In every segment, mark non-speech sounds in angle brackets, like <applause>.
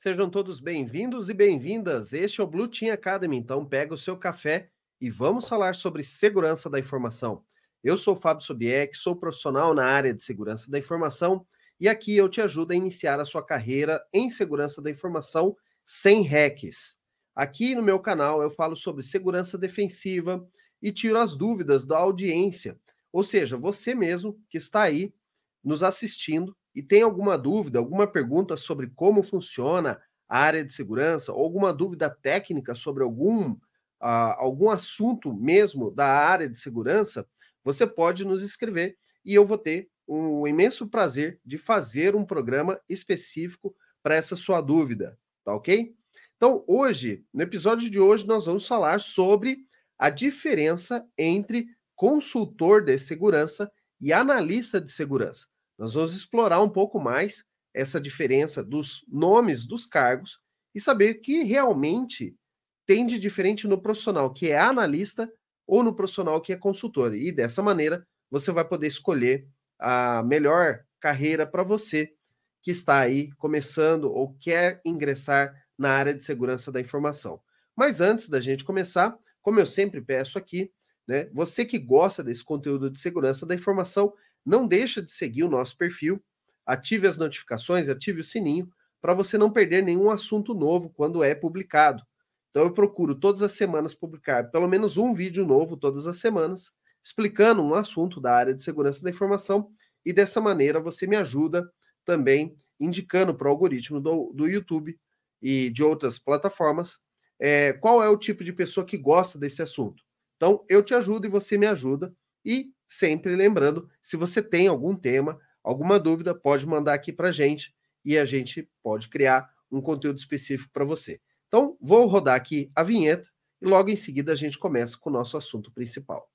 Sejam todos bem-vindos e bem-vindas. Este é o Blue Team Academy, então pega o seu café e vamos falar sobre segurança da informação. Eu sou Fábio Sobieck, sou profissional na área de segurança da informação e aqui eu te ajudo a iniciar a sua carreira em segurança da informação sem hacks. Aqui no meu canal eu falo sobre segurança defensiva e tiro as dúvidas da audiência, ou seja, você mesmo que está aí nos assistindo e tem alguma dúvida, alguma pergunta sobre como funciona a área de segurança, ou alguma dúvida técnica sobre algum, uh, algum assunto mesmo da área de segurança, você pode nos escrever e eu vou ter um imenso prazer de fazer um programa específico para essa sua dúvida, tá ok? Então, hoje, no episódio de hoje, nós vamos falar sobre a diferença entre consultor de segurança e analista de segurança. Nós vamos explorar um pouco mais essa diferença dos nomes dos cargos e saber o que realmente tem de diferente no profissional que é analista ou no profissional que é consultor. E dessa maneira, você vai poder escolher a melhor carreira para você que está aí começando ou quer ingressar na área de segurança da informação. Mas antes da gente começar, como eu sempre peço aqui, né, você que gosta desse conteúdo de segurança da informação, não deixa de seguir o nosso perfil, ative as notificações, ative o sininho para você não perder nenhum assunto novo quando é publicado. Então eu procuro todas as semanas publicar pelo menos um vídeo novo todas as semanas, explicando um assunto da área de segurança da informação e dessa maneira você me ajuda também indicando para o algoritmo do, do YouTube e de outras plataformas é, qual é o tipo de pessoa que gosta desse assunto. Então eu te ajudo e você me ajuda e sempre lembrando, se você tem algum tema, alguma dúvida, pode mandar aqui para a gente e a gente pode criar um conteúdo específico para você. Então, vou rodar aqui a vinheta e logo em seguida a gente começa com o nosso assunto principal.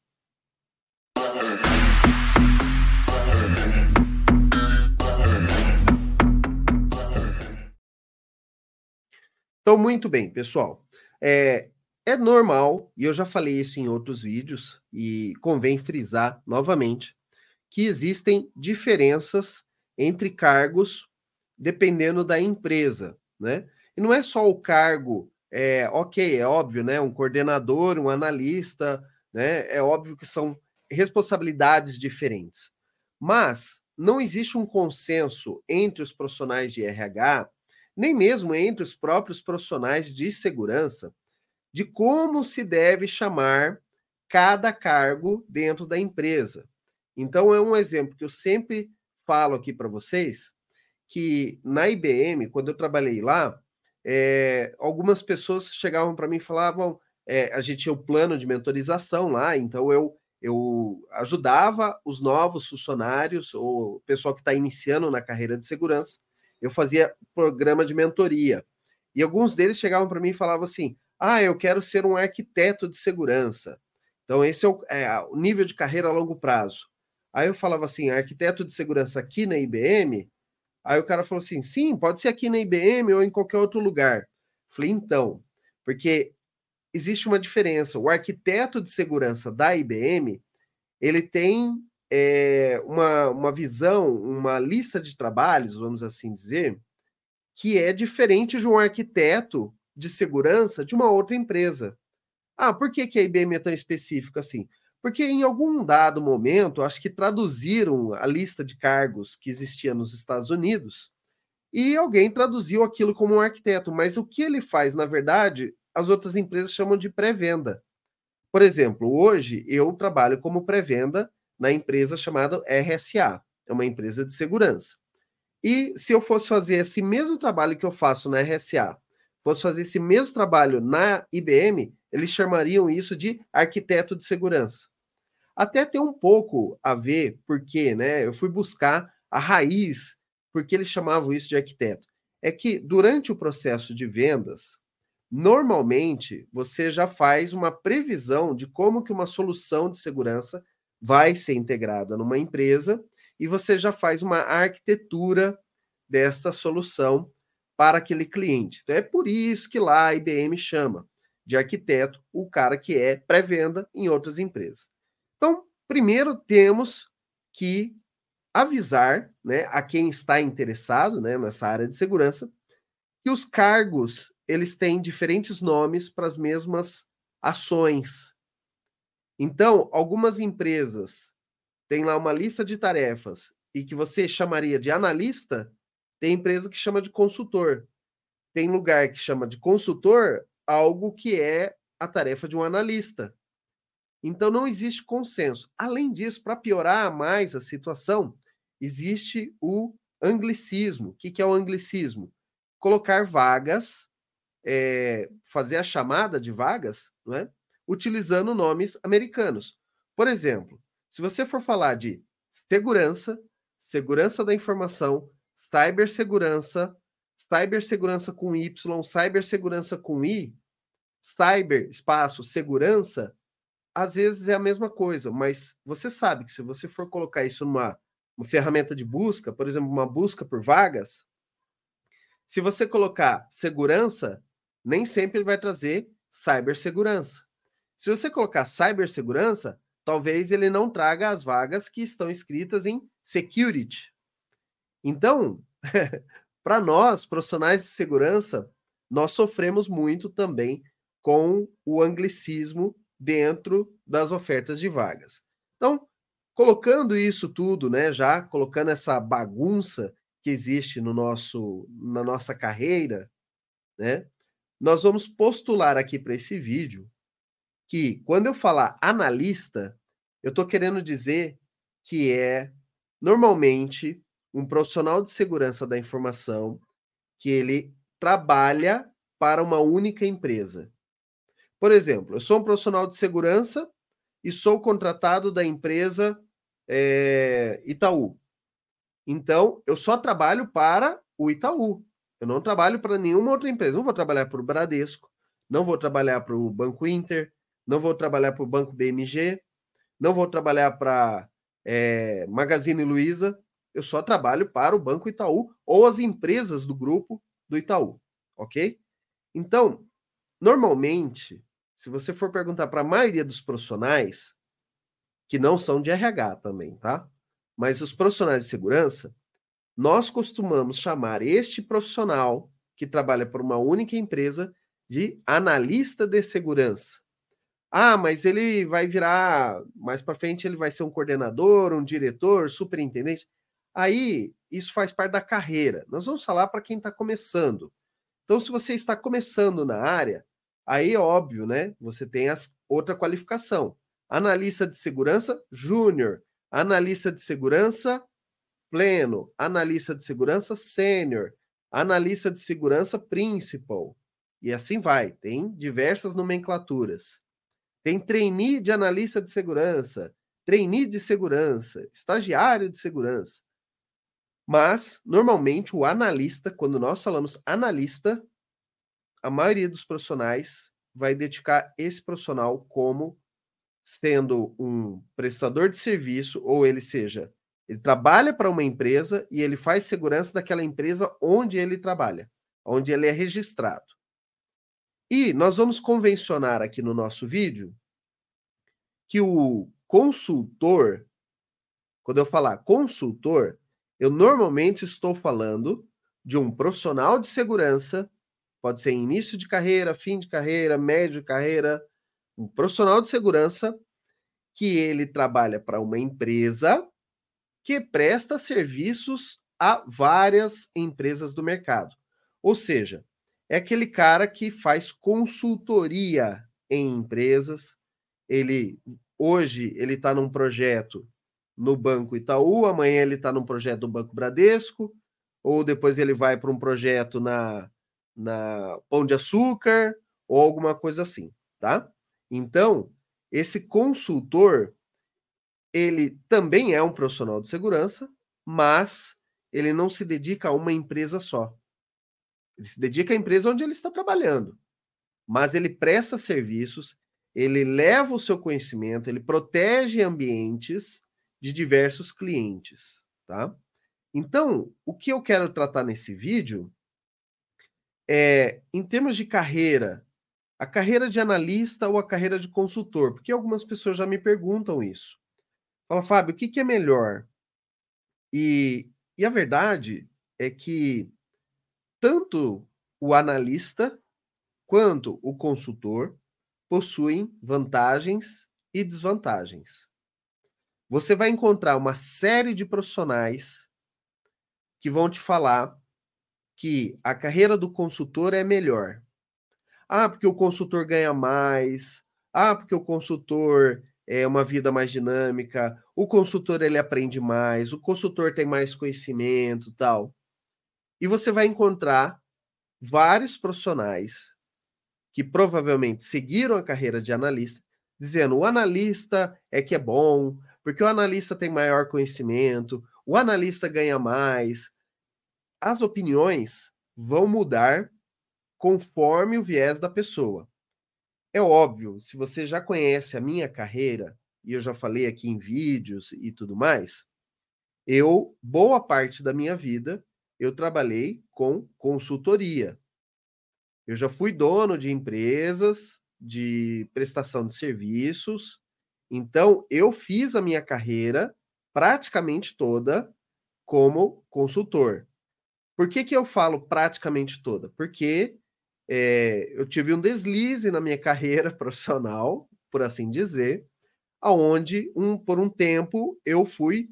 Então, muito bem, pessoal. É, é normal, e eu já falei isso em outros vídeos, e convém frisar novamente, que existem diferenças entre cargos dependendo da empresa, né? E não é só o cargo, é, ok, é óbvio, né? Um coordenador, um analista, né? É óbvio que são responsabilidades diferentes. Mas não existe um consenso entre os profissionais de RH, nem mesmo entre os próprios profissionais de segurança, de como se deve chamar cada cargo dentro da empresa. Então, é um exemplo que eu sempre falo aqui para vocês, que na IBM, quando eu trabalhei lá, é, algumas pessoas chegavam para mim e falavam, é, a gente tinha o plano de mentorização lá, então eu, eu ajudava os novos funcionários, ou o pessoal que está iniciando na carreira de segurança, eu fazia programa de mentoria. E alguns deles chegavam para mim e falavam assim: ah, eu quero ser um arquiteto de segurança. Então, esse é o, é o, nível de carreira a longo prazo. Aí eu falava assim, arquiteto de segurança aqui na IBM? Aí o cara falou assim, sim, pode ser aqui na IBM ou em qualquer outro lugar. Falei, então, porque existe uma diferença. O arquiteto de segurança da IBM, ele tem é, uma, uma visão, uma lista de trabalhos, vamos assim dizer, que é diferente de um arquiteto de segurança de uma outra empresa. Ah, por que, que a IBM é tão específica assim? Porque em algum dado momento, acho que traduziram a lista de cargos que existia nos Estados Unidos e alguém traduziu aquilo como um arquiteto, mas o que ele faz, na verdade, as outras empresas chamam de pré-venda. Por exemplo, hoje eu trabalho como pré-venda na empresa chamada RSA, é uma empresa de segurança. E se eu fosse fazer esse mesmo trabalho que eu faço na RSA fosse fazer esse mesmo trabalho na IBM, eles chamariam isso de arquiteto de segurança. Até tem um pouco a ver, porque né, eu fui buscar a raiz, porque eles chamavam isso de arquiteto. É que durante o processo de vendas, normalmente você já faz uma previsão de como que uma solução de segurança vai ser integrada numa empresa e você já faz uma arquitetura desta solução para aquele cliente. Então é por isso que lá a IBM chama de arquiteto o cara que é pré-venda em outras empresas. Então, primeiro temos que avisar né, a quem está interessado né, nessa área de segurança que os cargos eles têm diferentes nomes para as mesmas ações. Então, algumas empresas têm lá uma lista de tarefas e que você chamaria de analista, tem empresa que chama de consultor. Tem lugar que chama de consultor algo que é a tarefa de um analista. Então não existe consenso. Além disso, para piorar mais a situação, existe o anglicismo. O que é o anglicismo? Colocar vagas, é, fazer a chamada de vagas, não é? utilizando nomes americanos. Por exemplo, se você for falar de segurança, segurança da informação, cibersegurança, cibersegurança com Y, cibersegurança com I, cyber, espaço, segurança, às vezes é a mesma coisa, mas você sabe que se você for colocar isso numa uma ferramenta de busca, por exemplo, uma busca por vagas, se você colocar segurança, nem sempre ele vai trazer cibersegurança. Se você colocar cibersegurança, talvez ele não traga as vagas que estão escritas em security. Então, <laughs> para nós, profissionais de segurança, nós sofremos muito também com o anglicismo dentro das ofertas de vagas. Então, colocando isso tudo, né, já colocando essa bagunça que existe no nosso na nossa carreira, né? Nós vamos postular aqui para esse vídeo que quando eu falar analista, eu estou querendo dizer que é normalmente um profissional de segurança da informação que ele trabalha para uma única empresa. Por exemplo, eu sou um profissional de segurança e sou contratado da empresa é, Itaú. Então, eu só trabalho para o Itaú. Eu não trabalho para nenhuma outra empresa. Não vou trabalhar para o Bradesco, não vou trabalhar para o Banco Inter, não vou trabalhar para o Banco BMG, não vou trabalhar para é, Magazine Luiza. Eu só trabalho para o Banco Itaú ou as empresas do grupo do Itaú, ok? Então, normalmente, se você for perguntar para a maioria dos profissionais, que não são de RH também, tá? Mas os profissionais de segurança, nós costumamos chamar este profissional que trabalha por uma única empresa de analista de segurança. Ah, mas ele vai virar mais para frente, ele vai ser um coordenador, um diretor, superintendente. Aí, isso faz parte da carreira. Nós vamos falar para quem está começando. Então, se você está começando na área, Aí, óbvio, né? Você tem as, outra qualificação. Analista de segurança júnior, analista de segurança pleno, analista de segurança sênior, analista de segurança principal. E assim vai. Tem diversas nomenclaturas. Tem trainee de analista de segurança, trainee de segurança, estagiário de segurança. Mas, normalmente, o analista, quando nós falamos analista, a maioria dos profissionais vai dedicar esse profissional como sendo um prestador de serviço, ou ele seja, ele trabalha para uma empresa e ele faz segurança daquela empresa onde ele trabalha, onde ele é registrado. E nós vamos convencionar aqui no nosso vídeo que o consultor, quando eu falar consultor, eu normalmente estou falando de um profissional de segurança Pode ser início de carreira, fim de carreira, médio de carreira, um profissional de segurança que ele trabalha para uma empresa que presta serviços a várias empresas do mercado. Ou seja, é aquele cara que faz consultoria em empresas. Ele hoje ele está num projeto no Banco Itaú, amanhã ele está num projeto do Banco Bradesco, ou depois ele vai para um projeto na na Pão de Açúcar ou alguma coisa assim, tá? Então, esse consultor, ele também é um profissional de segurança, mas ele não se dedica a uma empresa só. Ele se dedica à empresa onde ele está trabalhando. Mas ele presta serviços, ele leva o seu conhecimento, ele protege ambientes de diversos clientes, tá? Então, o que eu quero tratar nesse vídeo é, em termos de carreira, a carreira de analista ou a carreira de consultor? Porque algumas pessoas já me perguntam isso. Fala, Fábio, o que, que é melhor? E, e a verdade é que tanto o analista quanto o consultor possuem vantagens e desvantagens. Você vai encontrar uma série de profissionais que vão te falar que a carreira do consultor é melhor. Ah, porque o consultor ganha mais. Ah, porque o consultor é uma vida mais dinâmica. O consultor ele aprende mais. O consultor tem mais conhecimento, tal. E você vai encontrar vários profissionais que provavelmente seguiram a carreira de analista, dizendo o analista é que é bom, porque o analista tem maior conhecimento, o analista ganha mais. As opiniões vão mudar conforme o viés da pessoa. É óbvio, se você já conhece a minha carreira, e eu já falei aqui em vídeos e tudo mais, eu, boa parte da minha vida, eu trabalhei com consultoria. Eu já fui dono de empresas de prestação de serviços. Então, eu fiz a minha carreira praticamente toda como consultor. Por que, que eu falo praticamente toda? Porque é, eu tive um deslize na minha <laughs> carreira profissional, por assim dizer, aonde um, por um tempo eu fui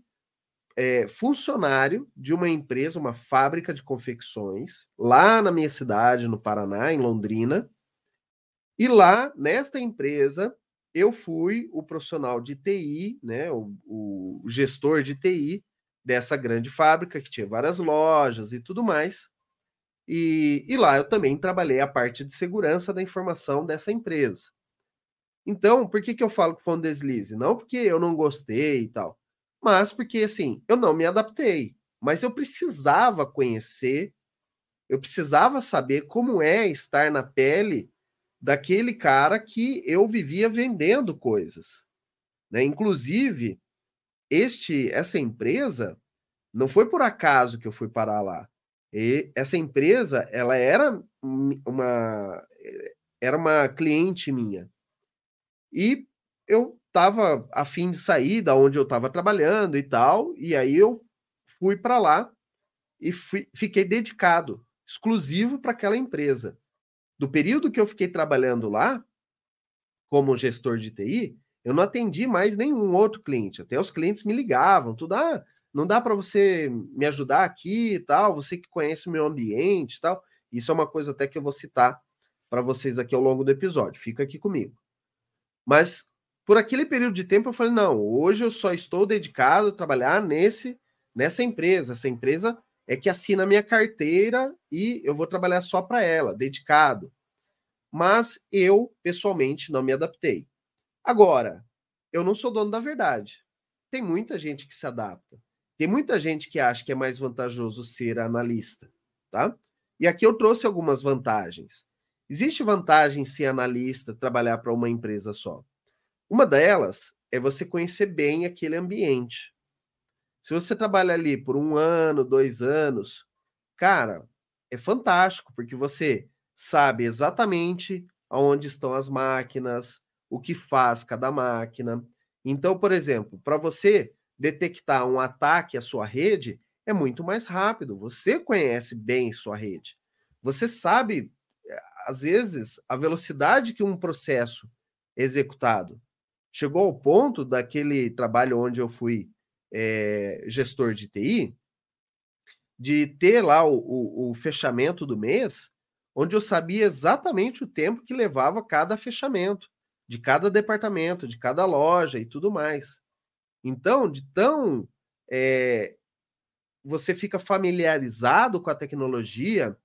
é, funcionário de uma empresa, uma fábrica de confecções, lá na minha cidade, no Paraná, em Londrina. E lá, nesta empresa, eu fui o profissional de TI, né, o, o gestor de TI dessa grande fábrica, que tinha várias lojas e tudo mais. E, e lá eu também trabalhei a parte de segurança da informação dessa empresa. Então, por que, que eu falo que foi um deslize? Não porque eu não gostei e tal mas porque assim, eu não me adaptei, mas eu precisava conhecer, eu precisava saber como é estar na pele daquele cara que eu vivia vendendo coisas, né? Inclusive, este essa empresa não foi por acaso que eu fui parar lá. E essa empresa, ela era uma era uma cliente minha. E eu estava a fim de sair da onde eu estava trabalhando e tal, e aí eu fui para lá e fui, fiquei dedicado, exclusivo para aquela empresa. Do período que eu fiquei trabalhando lá, como gestor de TI, eu não atendi mais nenhum outro cliente. Até os clientes me ligavam, tudo, ah, não dá para você me ajudar aqui e tal, você que conhece o meu ambiente e tal. Isso é uma coisa até que eu vou citar para vocês aqui ao longo do episódio. Fica aqui comigo. Mas por aquele período de tempo eu falei, não, hoje eu só estou dedicado a trabalhar nesse nessa empresa. Essa empresa é que assina a minha carteira e eu vou trabalhar só para ela, dedicado. Mas eu, pessoalmente, não me adaptei. Agora, eu não sou dono da verdade. Tem muita gente que se adapta. Tem muita gente que acha que é mais vantajoso ser analista, tá? E aqui eu trouxe algumas vantagens. Existe vantagem ser analista, trabalhar para uma empresa só. Uma delas é você conhecer bem aquele ambiente. Se você trabalha ali por um ano, dois anos, cara, é fantástico, porque você sabe exatamente aonde estão as máquinas, o que faz cada máquina. Então, por exemplo, para você detectar um ataque à sua rede, é muito mais rápido. Você conhece bem sua rede. Você sabe, eh, às vezes, a velocidade que um processo é executado. Chegou ao ponto daquele trabalho onde eu fui é, gestor de TI, de ter lá o, o, o fechamento do mês, onde eu sabia exatamente o tempo que levava cada fechamento, de cada departamento, de cada loja e tudo mais. Então, de tão é, você fica familiarizado com a tecnologia,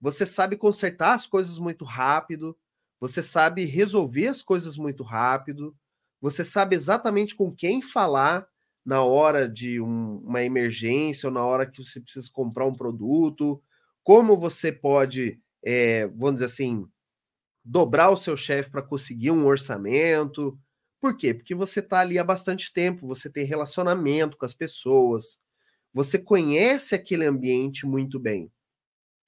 você sabe consertar as coisas muito rápido, você sabe resolver as coisas muito rápido, você sabe exatamente com quem falar na hora de um, uma emergência ou na hora que você precisa comprar um produto, como você pode, é, vamos dizer assim, dobrar o seu chefe para conseguir um orçamento. Por quê? Porque você está ali há bastante tempo, você tem relacionamento com as pessoas, você conhece aquele ambiente muito bem.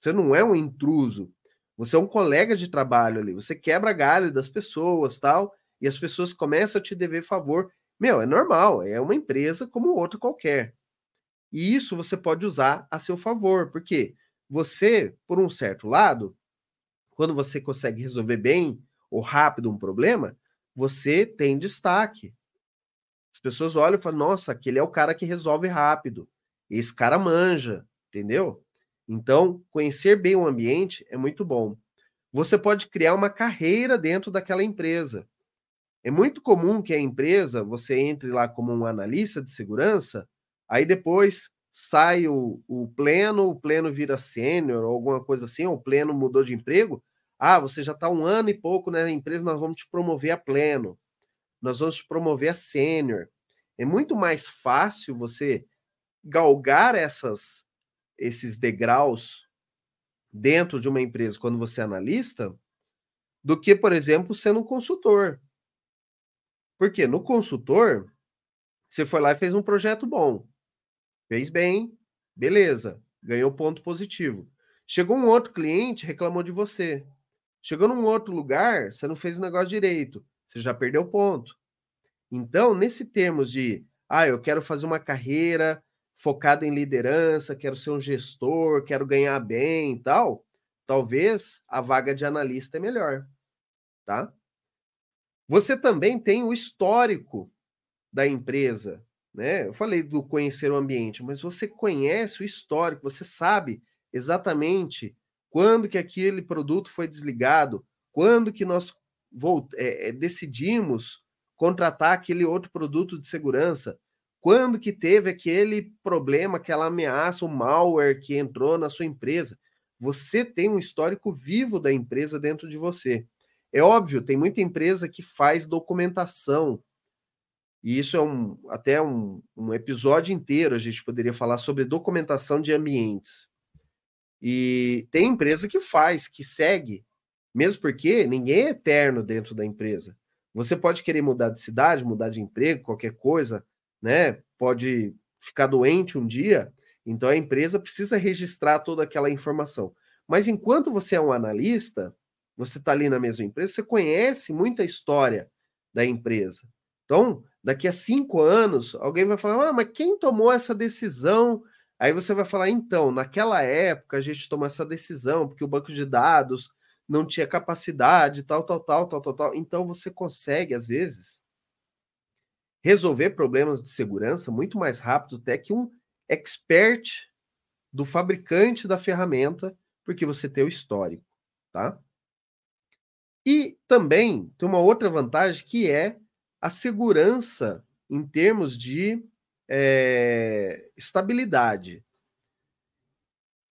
Você não é um intruso, você é um colega de trabalho ali, você quebra galho das pessoas, tal, e as pessoas começam a te dever favor. Meu, é normal, é uma empresa como outra qualquer. E isso você pode usar a seu favor, porque você, por um certo lado, quando você consegue resolver bem ou rápido um problema, você tem destaque. As pessoas olham e falam: nossa, aquele é o cara que resolve rápido. Esse cara manja, entendeu? Então, conhecer bem o ambiente é muito bom. Você pode criar uma carreira dentro daquela empresa. É muito comum que a empresa, você entre lá como um analista de segurança, aí depois sai o, o pleno, o pleno vira sênior, alguma coisa assim, ou o pleno mudou de emprego. Ah, você já está um ano e pouco na empresa, nós vamos te promover a pleno, nós vamos te promover a sênior. É muito mais fácil você galgar essas, esses degraus dentro de uma empresa quando você é analista do que, por exemplo, sendo um consultor. Porque no consultor, você foi lá e fez um projeto bom. Fez bem, beleza, ganhou ponto positivo. Chegou um outro cliente, reclamou de você. Chegou num outro lugar, você não fez o negócio direito, você já perdeu ponto. Então, nesse termos de, ah, eu quero fazer uma carreira focada em liderança, quero ser um gestor, quero ganhar bem e tal, talvez a vaga de analista é melhor, tá? Você também tem o histórico da empresa, né? Eu falei do conhecer o ambiente, mas você conhece o histórico, você sabe exatamente quando que aquele produto foi desligado, quando que nós é, decidimos contratar aquele outro produto de segurança, quando que teve aquele problema, aquela ameaça, o malware que entrou na sua empresa. Você tem um histórico vivo da empresa dentro de você. É óbvio, tem muita empresa que faz documentação e isso é um, até um, um episódio inteiro a gente poderia falar sobre documentação de ambientes. E tem empresa que faz, que segue, mesmo porque ninguém é eterno dentro da empresa. Você pode querer mudar de cidade, mudar de emprego, qualquer coisa, né? Pode ficar doente um dia, então a empresa precisa registrar toda aquela informação. Mas enquanto você é um analista, você está ali na mesma empresa, você conhece muita história da empresa. Então, daqui a cinco anos, alguém vai falar: ah, mas quem tomou essa decisão? Aí você vai falar: então, naquela época a gente tomou essa decisão porque o banco de dados não tinha capacidade, tal, tal, tal, tal, tal, tal. Então você consegue, às vezes, resolver problemas de segurança muito mais rápido até que um expert do fabricante da ferramenta, porque você tem o histórico, tá? E também tem uma outra vantagem que é a segurança em termos de é, estabilidade.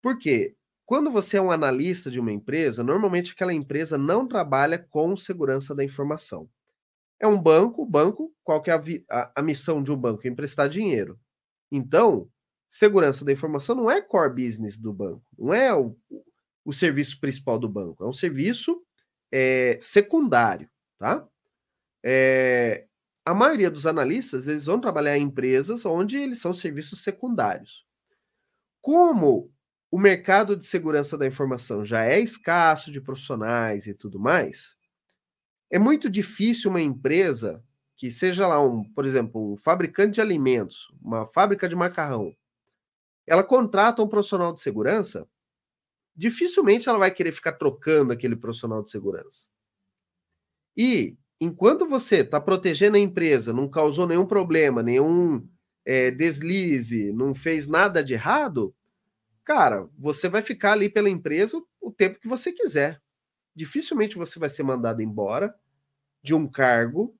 Por quê? Quando você é um analista de uma empresa, normalmente aquela empresa não trabalha com segurança da informação. É um banco, banco, qual que é a, a, a missão de um banco? É emprestar dinheiro. Então, segurança da informação não é core business do banco, não é o, o serviço principal do banco, é um serviço é, secundário, tá? é, a maioria dos analistas eles vão trabalhar em empresas onde eles são serviços secundários. Como o mercado de segurança da informação já é escasso de profissionais e tudo mais, é muito difícil uma empresa que seja lá um, por exemplo, um fabricante de alimentos, uma fábrica de macarrão, ela contrata um profissional de segurança, dificilmente ela vai querer ficar trocando aquele profissional de segurança. E enquanto você está protegendo a empresa, não causou nenhum problema, nenhum é, deslize, não fez nada de errado, cara, você vai ficar ali pela empresa o tempo que você quiser. Dificilmente você vai ser mandado embora de um cargo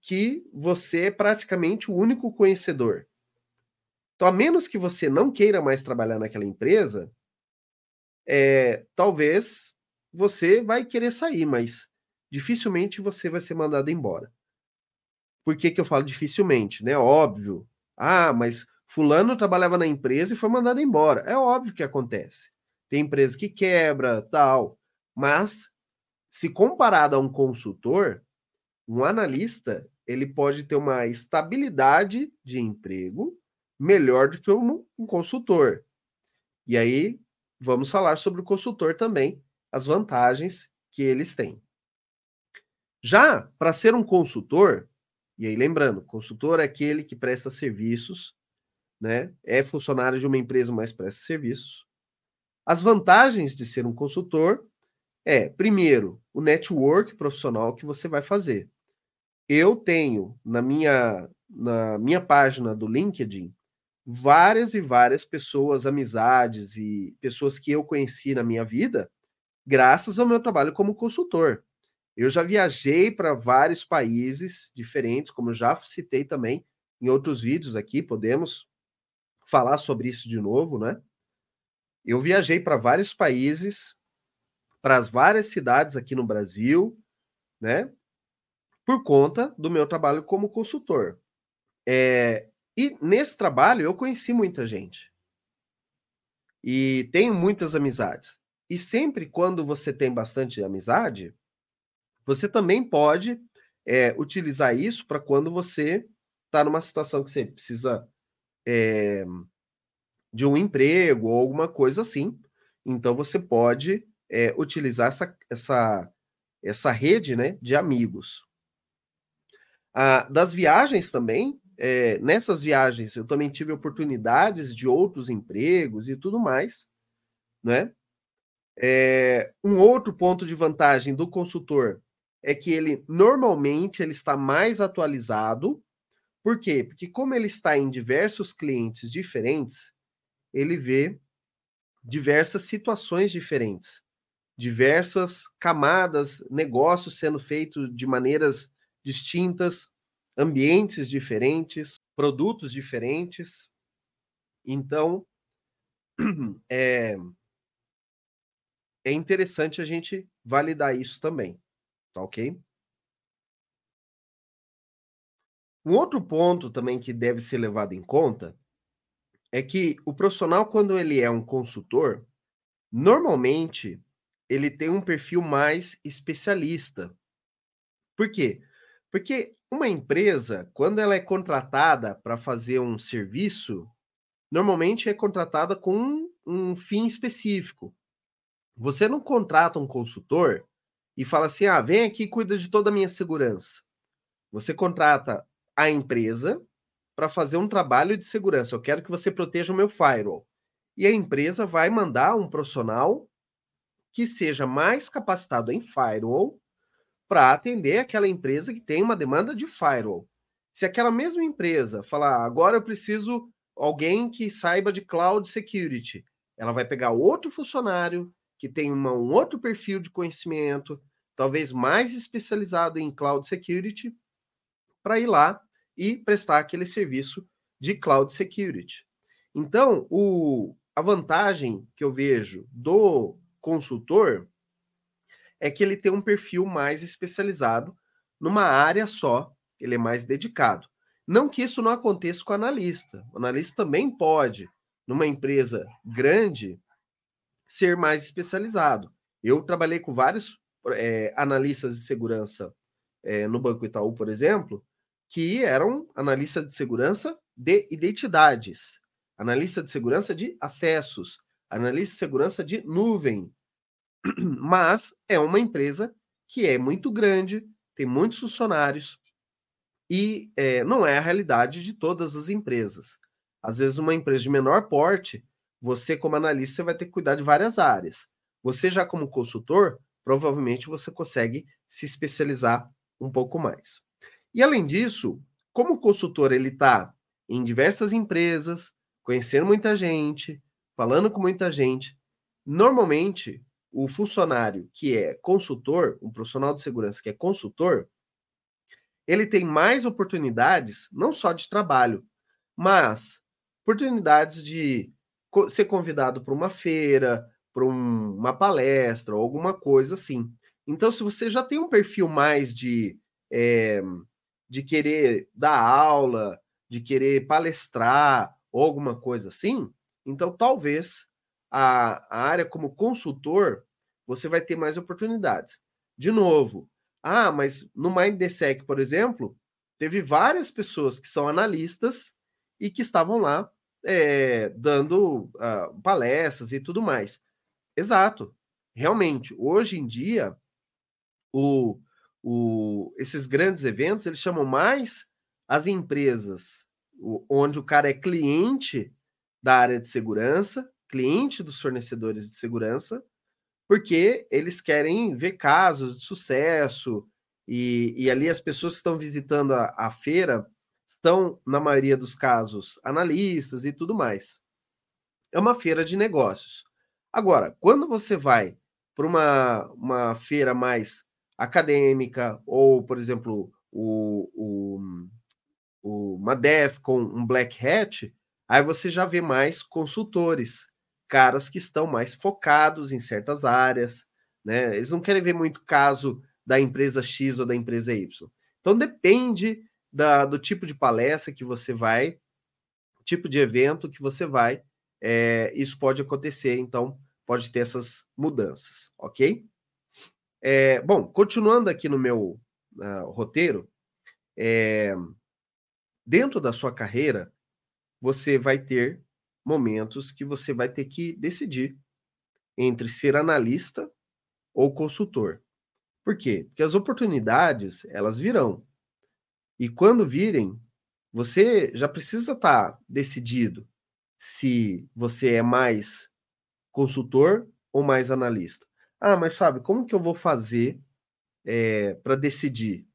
que você é praticamente o único conhecedor. Então, a menos que você não queira mais trabalhar naquela empresa, é, talvez você vai querer sair, mas dificilmente você vai ser mandado embora. Por que, que eu falo dificilmente? Né? Óbvio. Ah, mas fulano trabalhava na empresa e foi mandado embora. É óbvio que acontece. Tem empresa que quebra, tal. Mas, se comparado a um consultor, um analista, ele pode ter uma estabilidade de emprego melhor do que um, um consultor. E aí, vamos falar sobre o consultor também, as vantagens que eles têm. Já para ser um consultor, e aí lembrando, consultor é aquele que presta serviços, né? É funcionário de uma empresa, mas presta serviços. As vantagens de ser um consultor é, primeiro, o network profissional que você vai fazer. Eu tenho na minha, na minha página do LinkedIn várias e várias pessoas, amizades e pessoas que eu conheci na minha vida, graças ao meu trabalho como consultor. Eu já viajei para vários países diferentes, como eu já citei também em outros vídeos aqui, podemos falar sobre isso de novo, né? Eu viajei para vários países, para as várias cidades aqui no Brasil, né? Por conta do meu trabalho como consultor. É, e nesse trabalho eu conheci muita gente. E tenho muitas amizades. E sempre quando você tem bastante amizade, você também pode é, utilizar isso para quando você está numa situação que você precisa é, de um emprego ou alguma coisa assim. Então você pode é, utilizar essa, essa, essa rede né, de amigos. Ah, das viagens também, é, nessas viagens eu também tive oportunidades de outros empregos e tudo mais, né? É, um outro ponto de vantagem do consultor é que ele normalmente ele está mais atualizado. Por quê? Porque como ele está em diversos clientes diferentes, ele vê diversas situações diferentes, diversas camadas, negócios sendo feitos de maneiras distintas, ambientes diferentes, produtos diferentes. Então, <clears throat> é, é interessante a gente validar isso também, tá ok? Um outro ponto também que deve ser levado em conta é que o profissional, quando ele é um consultor, normalmente ele tem um perfil mais especialista. Por quê? Porque uma empresa, quando ela é contratada para fazer um serviço, normalmente é contratada com um, um fim específico. Você não contrata um consultor e fala assim: ah, vem aqui e cuida de toda a minha segurança. Você contrata a empresa para fazer um trabalho de segurança. Eu quero que você proteja o meu firewall. E a empresa vai mandar um profissional que seja mais capacitado em firewall para atender aquela empresa que tem uma demanda de firewall. Se aquela mesma empresa falar, agora eu preciso alguém que saiba de cloud security, ela vai pegar outro funcionário que tem uma, um outro perfil de conhecimento, talvez mais especializado em cloud security, para ir lá e prestar aquele serviço de cloud security. Então, o, a vantagem que eu vejo do consultor é que ele tem um perfil mais especializado numa área só, ele é mais dedicado. Não que isso não aconteça com o analista. O analista também pode, numa empresa grande, ser mais especializado. Eu trabalhei com vários é, analistas de segurança é, no Banco Itaú, por exemplo, que eram analistas de segurança de identidades, analista de segurança de acessos, analista de segurança de nuvem, <clears throat> mas é uma empresa que é muito grande, tem muitos funcionários e é, não é a realidade de todas as empresas. Às vezes, uma empresa de menor porte, você, como analista, vai ter que cuidar de várias áreas. Você, já como consultor, provavelmente você consegue se especializar um pouco mais. E além disso, como o consultor ele está em diversas empresas, conhecendo muita gente, falando com muita gente, normalmente o funcionário que é consultor, um profissional de segurança que é consultor, ele tem mais oportunidades, não só de trabalho, mas oportunidades de ser convidado para uma feira, para um, uma palestra ou alguma coisa assim. Então, se você já tem um perfil mais de, é, de querer dar aula, de querer palestrar ou alguma coisa assim, então talvez a, a área como consultor, você vai ter mais oportunidades. De novo, ah, mas no MindDSEC, por exemplo, teve várias pessoas que são analistas e que estavam lá é, dando uh, palestras e tudo mais. Exato. Realmente, hoje em dia, o, o, esses grandes eventos, eles chamam mais as empresas o, onde o cara é cliente da área de segurança cliente dos fornecedores de segurança porque eles querem ver casos de sucesso, e, e ali as pessoas que estão visitando a, a feira estão, na maioria dos casos, analistas e tudo mais. É uma feira de negócios. Agora, quando você vai para uma, uma feira mais acadêmica, ou, por exemplo, o, o, o, uma DEF com um Black Hat, aí você já vê mais consultores, caras que estão mais focados em certas áreas, né? Eles não querem ver muito caso da empresa X ou da empresa Y. Então depende da, do tipo de palestra que você vai, tipo de evento que você vai, é, isso pode acontecer, então pode ter essas mudanças, ok? É, bom, continuando aqui no meu uh, roteiro, é, dentro da sua carreira, você vai ter momentos que você vai ter que decidir entre ser analista ou consultor. Por quê? Porque as oportunidades, elas virão. E quando virem, você já precisa estar tá decidido se você é mais consultor ou mais analista. Ah, mas Fábio, como que eu vou fazer é, para decidir?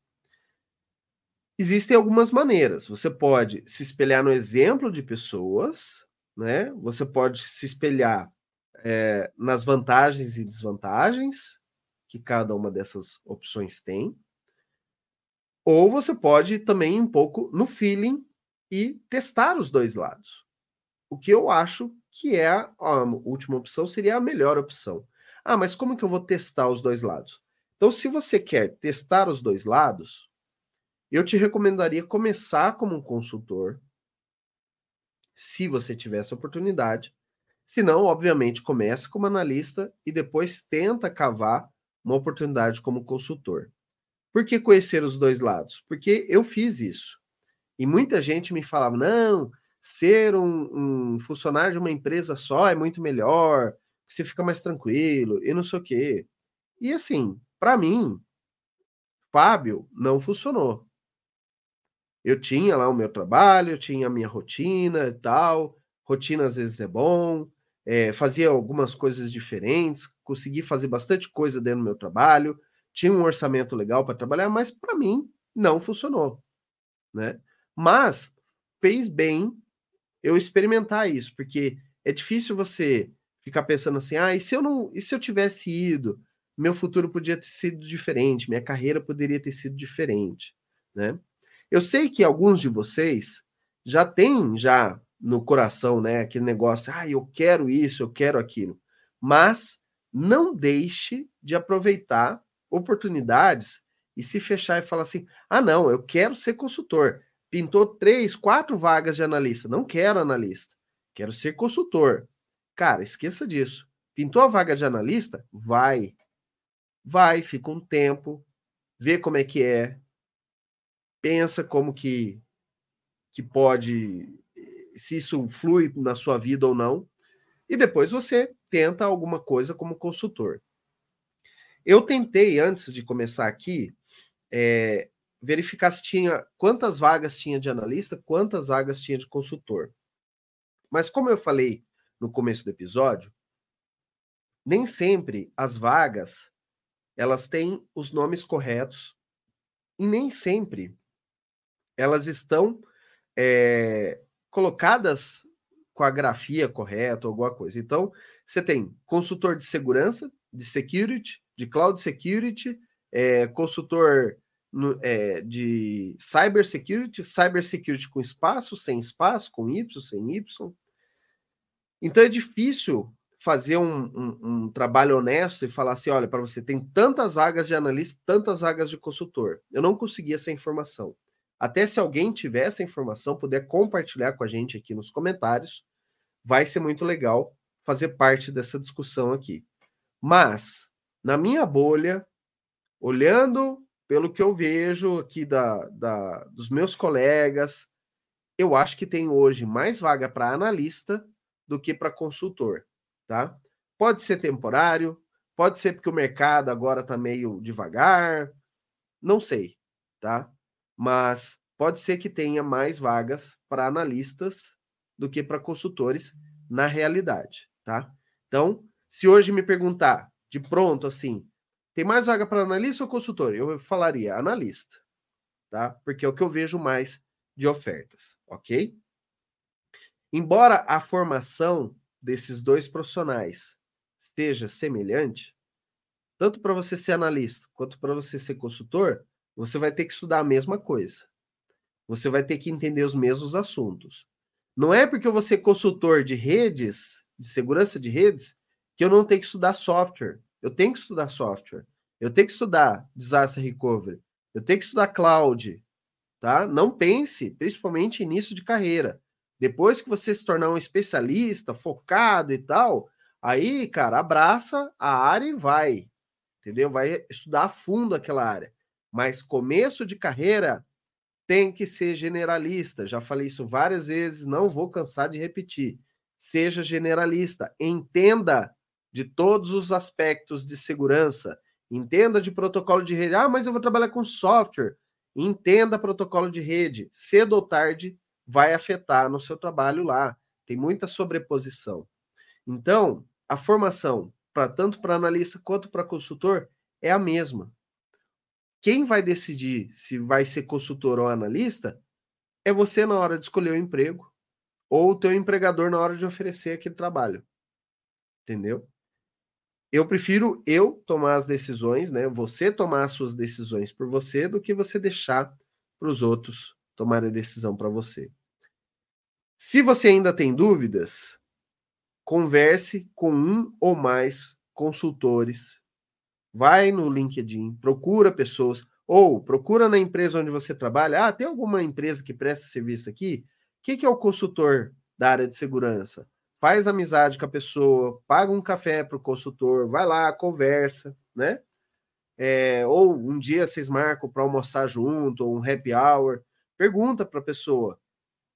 Existem algumas maneiras. Você pode se espelhar no exemplo de pessoas, né? Você pode se espelhar é, nas vantagens e desvantagens que cada uma dessas opções tem. Ou você pode também um pouco no feeling e testar os dois lados. O que eu acho que é a, a última opção seria a melhor opção. Ah, mas como que eu vou testar os dois lados? Então, se você quer testar os dois lados, eu te recomendaria começar como um consultor, se você tiver essa oportunidade. Se não, obviamente, comece como analista e depois tenta cavar uma oportunidade como consultor. Por que conhecer os dois lados? Porque eu fiz isso. E muita gente me falava: não, ser um, um funcionário de uma empresa só é muito melhor, você fica mais tranquilo e não sei o quê. E assim, para mim, Fábio não funcionou. Eu tinha lá o meu trabalho, eu tinha a minha rotina e tal. Rotina às vezes é bom, é, fazia algumas coisas diferentes, consegui fazer bastante coisa dentro do meu trabalho, tinha um orçamento legal para trabalhar, mas para mim não funcionou, né? Mas fez bem eu experimentar isso, porque é difícil você ficar pensando assim, ah, e se eu não, e se eu tivesse ido, meu futuro podia ter sido diferente, minha carreira poderia ter sido diferente, né? Eu sei que alguns de vocês já têm já no coração, né, aquele negócio, ah, eu quero isso, eu quero aquilo. Mas não deixe de aproveitar oportunidades e se fechar e falar assim: ah, não, eu quero ser consultor. Pintou três, quatro vagas de analista. Não quero analista, quero ser consultor. Cara, esqueça disso. Pintou a vaga de analista? Vai. Vai, fica um tempo, vê como é que é, pensa como que, que pode, se isso flui na sua vida ou não, e depois você tenta alguma coisa como consultor. Eu tentei, antes de começar aqui, é, verificar se tinha quantas vagas tinha de analista, quantas vagas tinha de consultor. Mas como eu falei no começo do episódio, nem sempre as vagas elas têm os nomes corretos e nem sempre elas estão é, colocadas com a grafia correta, alguma coisa. Então, você tem consultor de segurança, de security, de cloud security, é, consultor no, é, de cyber security, cyber security com espaço, sem espaço, com Y, sem Y. Então é difícil fazer um, um, um trabalho honesto e falar assim: olha, para você tem tantas vagas de analista, tantas vagas de consultor. Eu não consegui essa informação. Até se alguém tiver essa informação, puder compartilhar com a gente aqui nos comentários, vai ser muito legal fazer parte dessa discussão aqui. Mas, na minha bolha, olhando pelo que eu vejo aqui da, da, dos meus colegas, eu acho que tem hoje mais vaga para analista do que para consultor, tá? Pode ser temporário, pode ser porque o mercado agora está meio devagar, não sei, tá? Mas pode ser que tenha mais vagas para analistas do que para consultores na realidade, tá? Então, se hoje me perguntar, de pronto, assim, tem mais vaga para analista ou consultor? Eu falaria analista, tá? Porque é o que eu vejo mais de ofertas, ok? Embora a formação desses dois profissionais esteja semelhante, tanto para você ser analista quanto para você ser consultor, você vai ter que estudar a mesma coisa. Você vai ter que entender os mesmos assuntos. Não é porque eu vou ser consultor de redes, de segurança de redes, que eu não tenho que estudar software. Eu tenho que estudar software. Eu tenho que estudar disaster recovery. Eu tenho que estudar cloud, tá? Não pense, principalmente início de carreira. Depois que você se tornar um especialista, focado e tal, aí, cara, abraça a área e vai. Entendeu? Vai estudar a fundo aquela área. Mas começo de carreira, tem que ser generalista. Já falei isso várias vezes, não vou cansar de repetir. Seja generalista, entenda de todos os aspectos de segurança, entenda de protocolo de rede. Ah, mas eu vou trabalhar com software. Entenda protocolo de rede. Cedo ou tarde vai afetar no seu trabalho lá. Tem muita sobreposição. Então, a formação para tanto para analista quanto para consultor é a mesma. Quem vai decidir se vai ser consultor ou analista é você na hora de escolher o emprego ou o teu empregador na hora de oferecer aquele trabalho. Entendeu? Eu prefiro eu tomar as decisões, né? Você tomar as suas decisões por você do que você deixar para os outros tomarem a decisão para você. Se você ainda tem dúvidas, converse com um ou mais consultores vai no LinkedIn, procura pessoas, ou procura na empresa onde você trabalha. Ah, tem alguma empresa que presta serviço aqui? O que, que é o consultor da área de segurança? Faz amizade com a pessoa, paga um café para o consultor, vai lá, conversa, né? É, ou um dia vocês marcam para almoçar junto, ou um happy hour. Pergunta para a pessoa.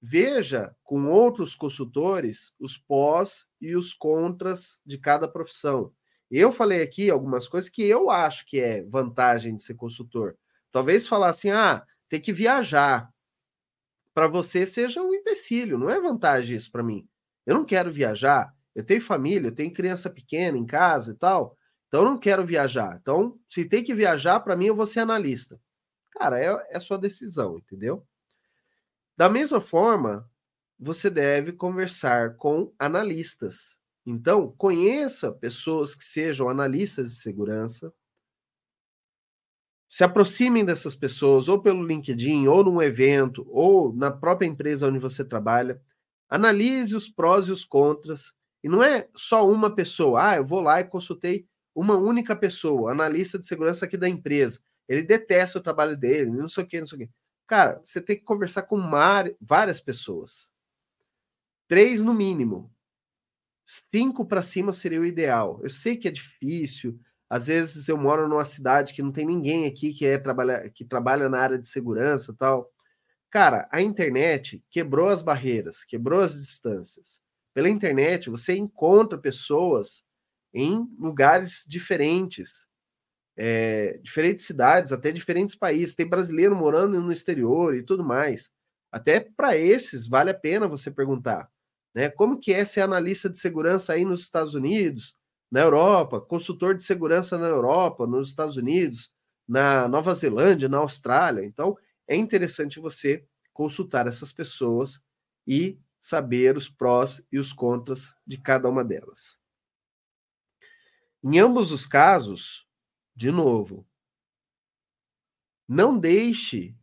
Veja com outros consultores os pós e os contras de cada profissão. Eu falei aqui algumas coisas que eu acho que é vantagem de ser consultor. Talvez falar assim, ah, tem que viajar. Para você seja um empecilho, não é vantagem isso para mim. Eu não quero viajar, eu tenho família, eu tenho criança pequena em casa e tal, então eu não quero viajar. Então, se tem que viajar, para mim eu vou ser analista. Cara, é, é sua decisão, entendeu? Da mesma forma, você deve conversar com analistas. Então, conheça pessoas que sejam analistas de segurança. Se aproximem dessas pessoas, ou pelo LinkedIn, ou num evento, ou na própria empresa onde você trabalha. Analise os prós e os contras. E não é só uma pessoa. Ah, eu vou lá e consultei uma única pessoa, analista de segurança aqui da empresa. Ele detesta o trabalho dele, não sei o que, não sei o que. Cara, você tem que conversar com várias pessoas. Três no mínimo cinco para cima seria o ideal. Eu sei que é difícil. Às vezes eu moro numa cidade que não tem ninguém aqui que é trabalhar, que trabalha na área de segurança, tal. Cara, a internet quebrou as barreiras, quebrou as distâncias. Pela internet você encontra pessoas em lugares diferentes, é, diferentes cidades, até diferentes países. Tem brasileiro morando no exterior e tudo mais. Até para esses vale a pena você perguntar. Né? Como que é ser analista de segurança aí nos Estados Unidos, na Europa, consultor de segurança na Europa, nos Estados Unidos, na Nova Zelândia, na Austrália. Então, é interessante você consultar essas pessoas e saber os prós e os contras de cada uma delas. Em ambos os casos, de novo, não deixe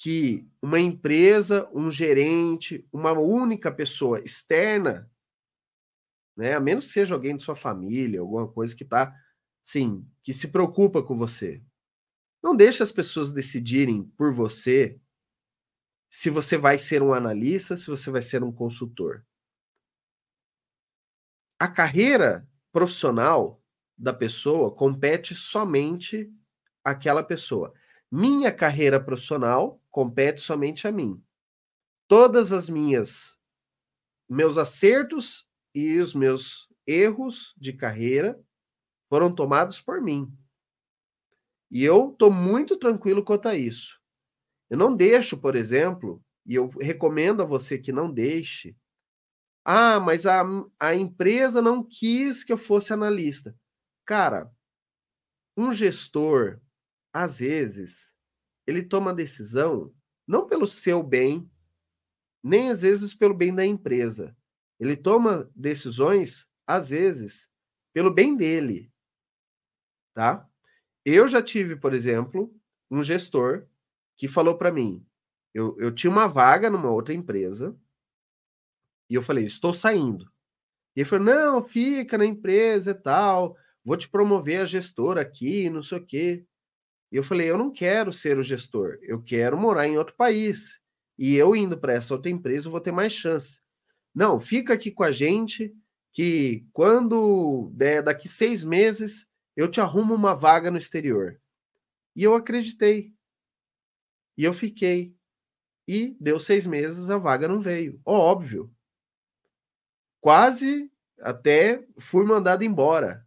que uma empresa, um gerente, uma única pessoa externa, né, a menos que seja alguém de sua família, alguma coisa que está, sim, que se preocupa com você. Não deixe as pessoas decidirem por você se você vai ser um analista, se você vai ser um consultor. A carreira profissional da pessoa compete somente àquela pessoa. Minha carreira profissional compete somente a mim. Todas as minhas meus acertos e os meus erros de carreira foram tomados por mim. E eu estou muito tranquilo quanto a isso. Eu não deixo, por exemplo, e eu recomendo a você que não deixe. Ah, mas a, a empresa não quis que eu fosse analista. Cara, um gestor, às vezes, ele toma decisão não pelo seu bem, nem às vezes pelo bem da empresa. Ele toma decisões, às vezes, pelo bem dele. Tá? Eu já tive, por exemplo, um gestor que falou para mim: eu, eu tinha uma vaga numa outra empresa, e eu falei, estou saindo. E ele falou: não, fica na empresa e tal, vou te promover a gestora aqui, não sei o quê. E eu falei: eu não quero ser o gestor, eu quero morar em outro país. E eu indo para essa outra empresa, eu vou ter mais chance. Não, fica aqui com a gente, que quando der daqui seis meses, eu te arrumo uma vaga no exterior. E eu acreditei. E eu fiquei. E deu seis meses, a vaga não veio. Óbvio. Quase até fui mandado embora.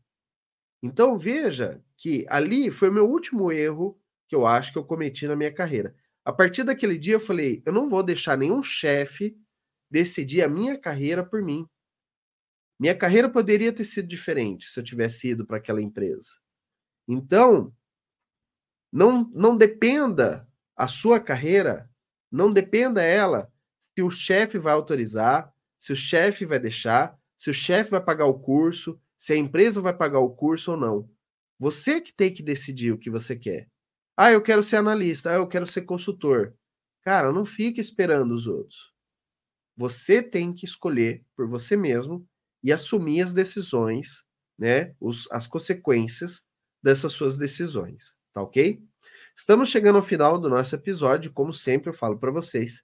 Então veja que ali foi o meu último erro que eu acho que eu cometi na minha carreira. A partir daquele dia eu falei, eu não vou deixar nenhum chefe decidir a minha carreira por mim. Minha carreira poderia ter sido diferente se eu tivesse ido para aquela empresa. Então, não, não dependa a sua carreira não dependa ela se o chefe vai autorizar, se o chefe vai deixar, se o chefe vai pagar o curso, se a empresa vai pagar o curso ou não. Você que tem que decidir o que você quer. Ah, eu quero ser analista, ah, eu quero ser consultor. Cara, não fique esperando os outros. Você tem que escolher por você mesmo e assumir as decisões, né, os, as consequências dessas suas decisões, tá ok? Estamos chegando ao final do nosso episódio, como sempre eu falo para vocês.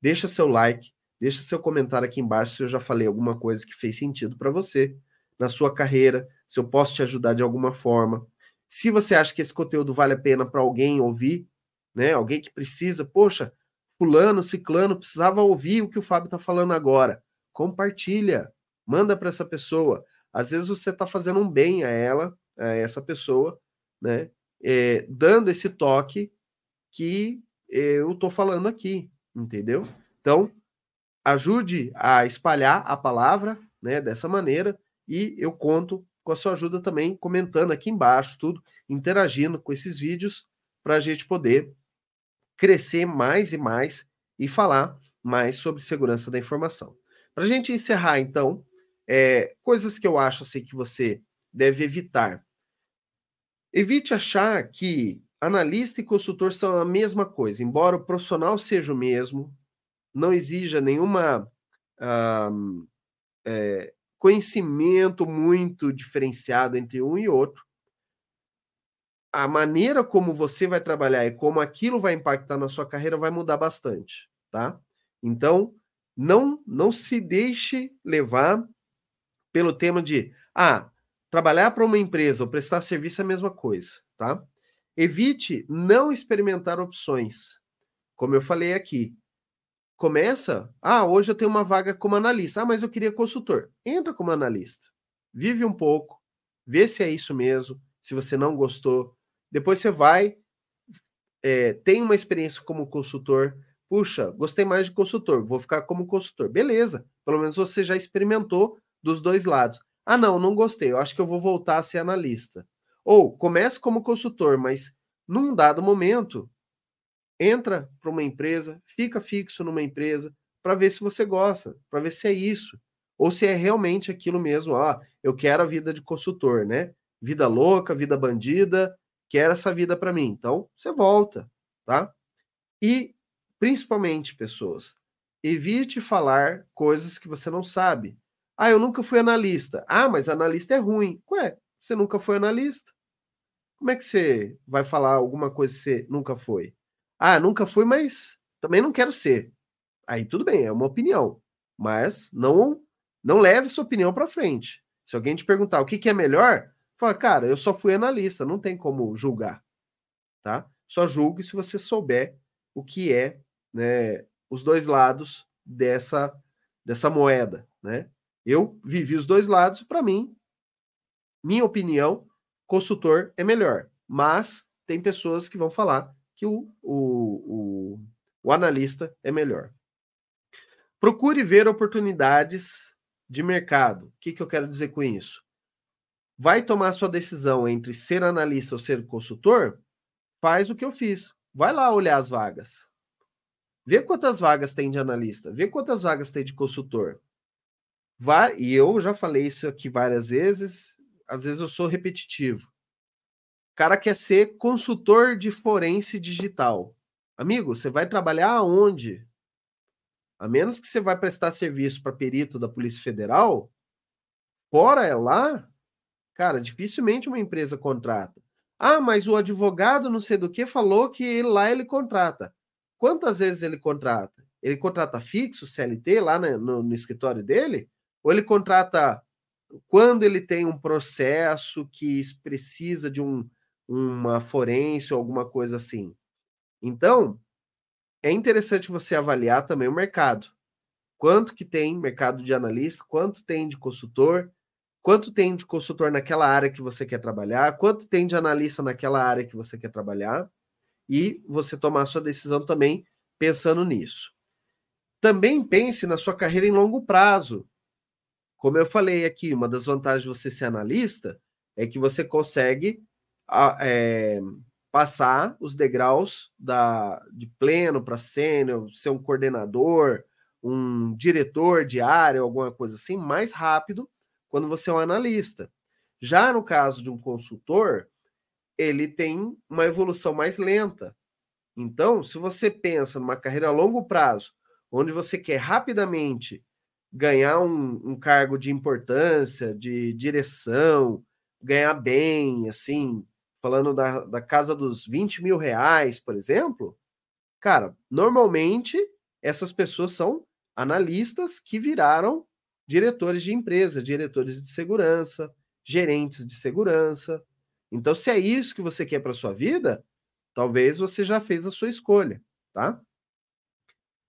Deixa seu like, deixa seu comentário aqui embaixo se eu já falei alguma coisa que fez sentido para você na sua carreira, se eu posso te ajudar de alguma forma. Se você acha que esse conteúdo vale a pena para alguém ouvir, né? Alguém que precisa, poxa, fulano, ciclano precisava ouvir o que o Fábio está falando agora. Compartilha, manda para essa pessoa. Às vezes você está fazendo um bem a ela, a essa pessoa, né? é, dando esse toque que eu estou falando aqui, entendeu? Então, ajude a espalhar a palavra né, dessa maneira e eu conto com a sua ajuda também, comentando aqui embaixo tudo, interagindo com esses vídeos para a gente poder crescer mais e mais e falar mais sobre segurança da informação. Para a gente encerrar, então, é, coisas que eu acho assim, que você deve evitar Evite achar que analista e consultor são a mesma coisa, embora o profissional seja o mesmo, não exija nenhuma ah, é, conhecimento muito diferenciado entre um e outro. A maneira como você vai trabalhar e como aquilo vai impactar na sua carreira vai mudar bastante, tá? Então, não não se deixe levar pelo tema de ah, Trabalhar para uma empresa ou prestar serviço é a mesma coisa, tá? Evite não experimentar opções. Como eu falei aqui, começa, ah, hoje eu tenho uma vaga como analista. Ah, mas eu queria consultor. Entra como analista. Vive um pouco, vê se é isso mesmo, se você não gostou. Depois você vai, é, tem uma experiência como consultor. Puxa, gostei mais de consultor, vou ficar como consultor. Beleza, pelo menos você já experimentou dos dois lados. Ah, não, não gostei. Eu acho que eu vou voltar a ser analista. Ou comece como consultor, mas num dado momento, entra para uma empresa, fica fixo numa empresa, para ver se você gosta, para ver se é isso. Ou se é realmente aquilo mesmo, ah, eu quero a vida de consultor, né? Vida louca, vida bandida, quero essa vida para mim. Então, você volta, tá? E, principalmente, pessoas, evite falar coisas que você não sabe. Ah, eu nunca fui analista. Ah, mas analista é ruim. Ué, você nunca foi analista? Como é que você vai falar alguma coisa que você nunca foi? Ah, nunca fui, mas também não quero ser. Aí tudo bem, é uma opinião. Mas não não leve sua opinião para frente. Se alguém te perguntar o que, que é melhor, fala, cara, eu só fui analista, não tem como julgar. Tá? Só julgue se você souber o que é né, os dois lados dessa, dessa moeda. Né? Eu vivi os dois lados, para mim, minha opinião, consultor é melhor. Mas tem pessoas que vão falar que o, o, o, o analista é melhor. Procure ver oportunidades de mercado. O que, que eu quero dizer com isso? vai tomar sua decisão entre ser analista ou ser consultor, faz o que eu fiz. Vai lá olhar as vagas. Vê quantas vagas tem de analista, vê quantas vagas tem de consultor. Vai, e eu já falei isso aqui várias vezes, às vezes eu sou repetitivo. Cara quer ser consultor de forense digital. Amigo, você vai trabalhar aonde? A menos que você vai prestar serviço para perito da Polícia Federal, fora é lá, cara, dificilmente uma empresa contrata. Ah, mas o advogado não sei do que falou que lá ele contrata. Quantas vezes ele contrata? Ele contrata fixo, CLT, lá no, no escritório dele? Ou ele contrata quando ele tem um processo que precisa de um, uma forense ou alguma coisa assim? Então, é interessante você avaliar também o mercado. Quanto que tem mercado de analista, quanto tem de consultor, quanto tem de consultor naquela área que você quer trabalhar, quanto tem de analista naquela área que você quer trabalhar e você tomar a sua decisão também pensando nisso. Também pense na sua carreira em longo prazo. Como eu falei aqui, uma das vantagens de você ser analista é que você consegue é, passar os degraus da, de pleno para sênior, ser um coordenador, um diretor de área, alguma coisa assim, mais rápido quando você é um analista. Já no caso de um consultor, ele tem uma evolução mais lenta. Então, se você pensa numa carreira a longo prazo, onde você quer rapidamente ganhar um, um cargo de importância, de direção, ganhar bem, assim, falando da, da casa dos 20 mil reais, por exemplo, cara, normalmente essas pessoas são analistas que viraram diretores de empresa, diretores de segurança, gerentes de segurança. Então, se é isso que você quer para sua vida, talvez você já fez a sua escolha, tá?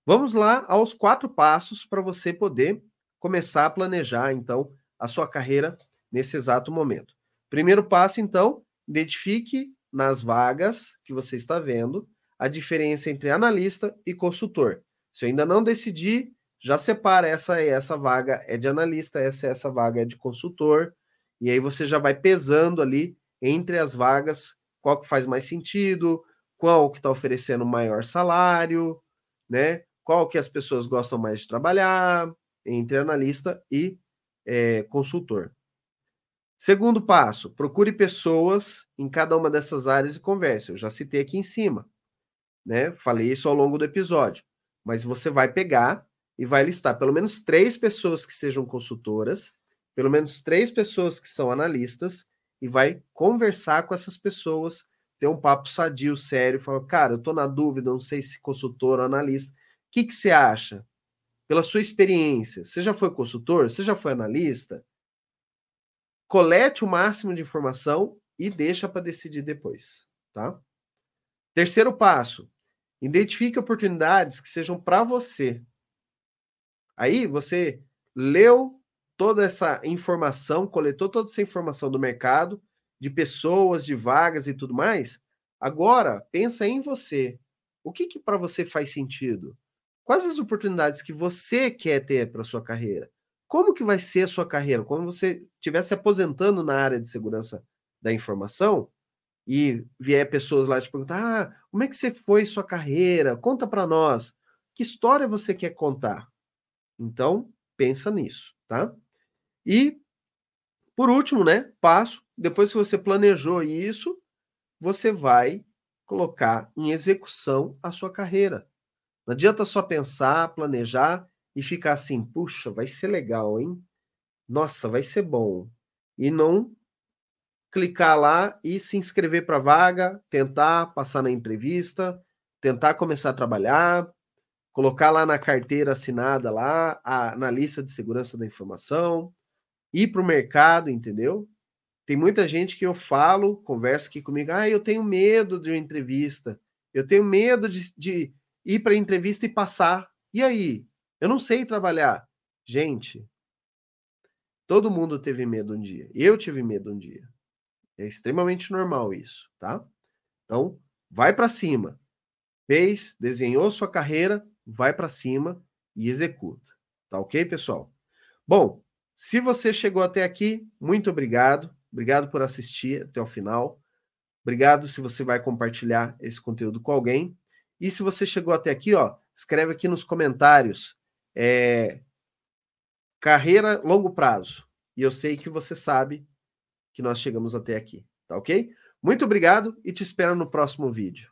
Vamos lá aos quatro passos para você poder começar a planejar, então, a sua carreira nesse exato momento. Primeiro passo, então, identifique nas vagas que você está vendo a diferença entre analista e consultor. Se eu ainda não decidi, já separa essa essa vaga é de analista, essa essa vaga é de consultor, e aí você já vai pesando ali entre as vagas qual que faz mais sentido, qual que está oferecendo maior salário, né? Qual que as pessoas gostam mais de trabalhar entre analista e é, consultor. Segundo passo, procure pessoas em cada uma dessas áreas e converse. Eu já citei aqui em cima, né? Falei isso ao longo do episódio. Mas você vai pegar e vai listar pelo menos três pessoas que sejam consultoras, pelo menos três pessoas que são analistas e vai conversar com essas pessoas, ter um papo sadio, sério, falar, cara, eu tô na dúvida, não sei se consultor ou analista. O que, que você acha? Pela sua experiência, você já foi consultor? Você já foi analista? Colete o máximo de informação e deixa para decidir depois, tá? Terceiro passo, identifique oportunidades que sejam para você. Aí você leu toda essa informação, coletou toda essa informação do mercado, de pessoas, de vagas e tudo mais. Agora, pensa em você. O que, que para você faz sentido? Quais as oportunidades que você quer ter para sua carreira? Como que vai ser a sua carreira? Quando você estiver se aposentando na área de segurança da informação e vier pessoas lá te perguntar: ah, como é que você foi sua carreira? Conta para nós. Que história você quer contar? Então, pensa nisso, tá? E, por último, né, passo, depois que você planejou isso, você vai colocar em execução a sua carreira. Não adianta só pensar, planejar e ficar assim, puxa, vai ser legal, hein? Nossa, vai ser bom. E não clicar lá e se inscrever para vaga, tentar passar na entrevista, tentar começar a trabalhar, colocar lá na carteira assinada lá, a, na lista de segurança da informação, ir para o mercado, entendeu? Tem muita gente que eu falo, conversa aqui comigo, ah, eu tenho medo de uma entrevista, eu tenho medo de, de ir para a entrevista e passar. E aí? Eu não sei trabalhar. Gente, todo mundo teve medo um dia. Eu tive medo um dia. É extremamente normal isso, tá? Então, vai para cima. Fez, desenhou sua carreira, vai para cima e executa. Tá ok, pessoal? Bom, se você chegou até aqui, muito obrigado. Obrigado por assistir até o final. Obrigado se você vai compartilhar esse conteúdo com alguém. E se você chegou até aqui, ó, escreve aqui nos comentários. É, carreira longo prazo. E eu sei que você sabe que nós chegamos até aqui, tá ok? Muito obrigado e te espero no próximo vídeo.